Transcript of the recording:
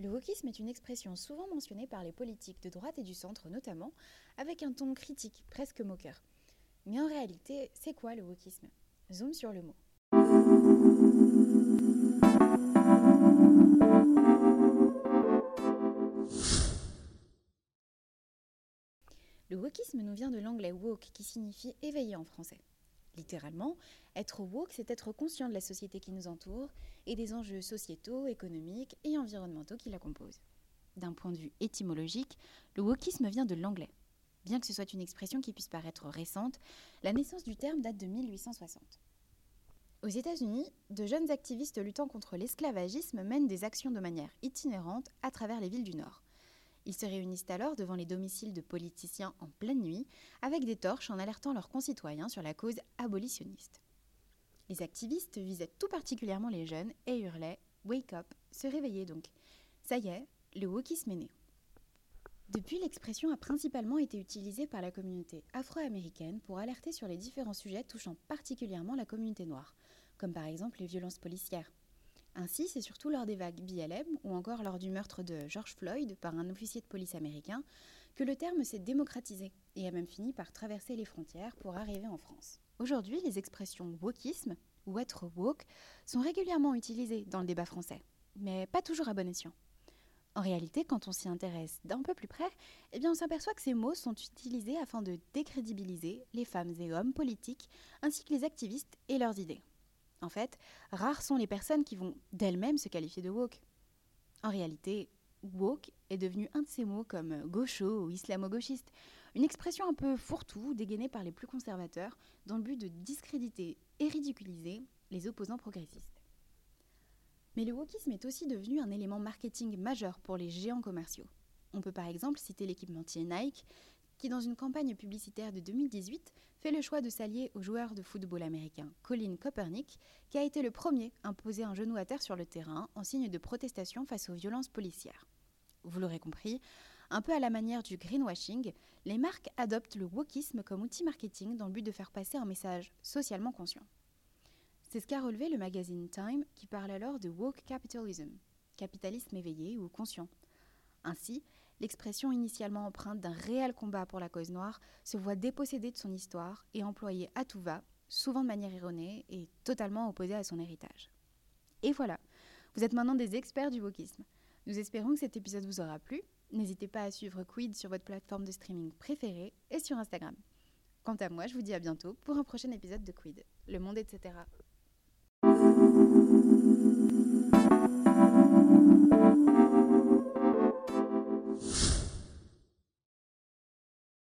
Le wokisme est une expression souvent mentionnée par les politiques de droite et du centre notamment, avec un ton critique, presque moqueur. Mais en réalité, c'est quoi le wokisme? Zoom sur le mot. Le wokisme nous vient de l'anglais woke qui signifie éveillé en français. Littéralement, être woke, c'est être conscient de la société qui nous entoure et des enjeux sociétaux, économiques et environnementaux qui la composent. D'un point de vue étymologique, le wokisme vient de l'anglais. Bien que ce soit une expression qui puisse paraître récente, la naissance du terme date de 1860. Aux États-Unis, de jeunes activistes luttant contre l'esclavagisme mènent des actions de manière itinérante à travers les villes du Nord. Ils se réunissent alors devant les domiciles de politiciens en pleine nuit, avec des torches en alertant leurs concitoyens sur la cause abolitionniste. Les activistes visaient tout particulièrement les jeunes et hurlaient Wake up, se réveiller donc. Ça y est, le wokisme est né. Depuis, l'expression a principalement été utilisée par la communauté afro-américaine pour alerter sur les différents sujets touchant particulièrement la communauté noire, comme par exemple les violences policières, ainsi, c'est surtout lors des vagues BLM ou encore lors du meurtre de George Floyd par un officier de police américain que le terme s'est démocratisé et a même fini par traverser les frontières pour arriver en France. Aujourd'hui, les expressions wokisme ou être woke sont régulièrement utilisées dans le débat français, mais pas toujours à bon escient. En réalité, quand on s'y intéresse d'un peu plus près, eh on s'aperçoit que ces mots sont utilisés afin de décrédibiliser les femmes et hommes politiques ainsi que les activistes et leurs idées. En fait, rares sont les personnes qui vont d'elles-mêmes se qualifier de woke. En réalité, woke est devenu un de ces mots comme gaucho ou islamo-gauchiste, une expression un peu fourre-tout dégainée par les plus conservateurs dans le but de discréditer et ridiculiser les opposants progressistes. Mais le wokisme est aussi devenu un élément marketing majeur pour les géants commerciaux. On peut par exemple citer l'équipementier Nike, qui dans une campagne publicitaire de 2018 fait le choix de s'allier au joueur de football américain Colin Kaepernick, qui a été le premier à poser un genou à terre sur le terrain en signe de protestation face aux violences policières. Vous l'aurez compris, un peu à la manière du greenwashing, les marques adoptent le wokisme comme outil marketing dans le but de faire passer un message socialement conscient. C'est ce qu'a relevé le magazine Time qui parle alors de woke capitalism, capitalisme éveillé ou conscient. Ainsi, l'expression initialement empreinte d'un réel combat pour la cause noire se voit dépossédée de son histoire et employée à tout va, souvent de manière erronée et totalement opposée à son héritage. Et voilà, vous êtes maintenant des experts du wokisme. Nous espérons que cet épisode vous aura plu. N'hésitez pas à suivre Quid sur votre plateforme de streaming préférée et sur Instagram. Quant à moi, je vous dis à bientôt pour un prochain épisode de Quid, le monde, etc.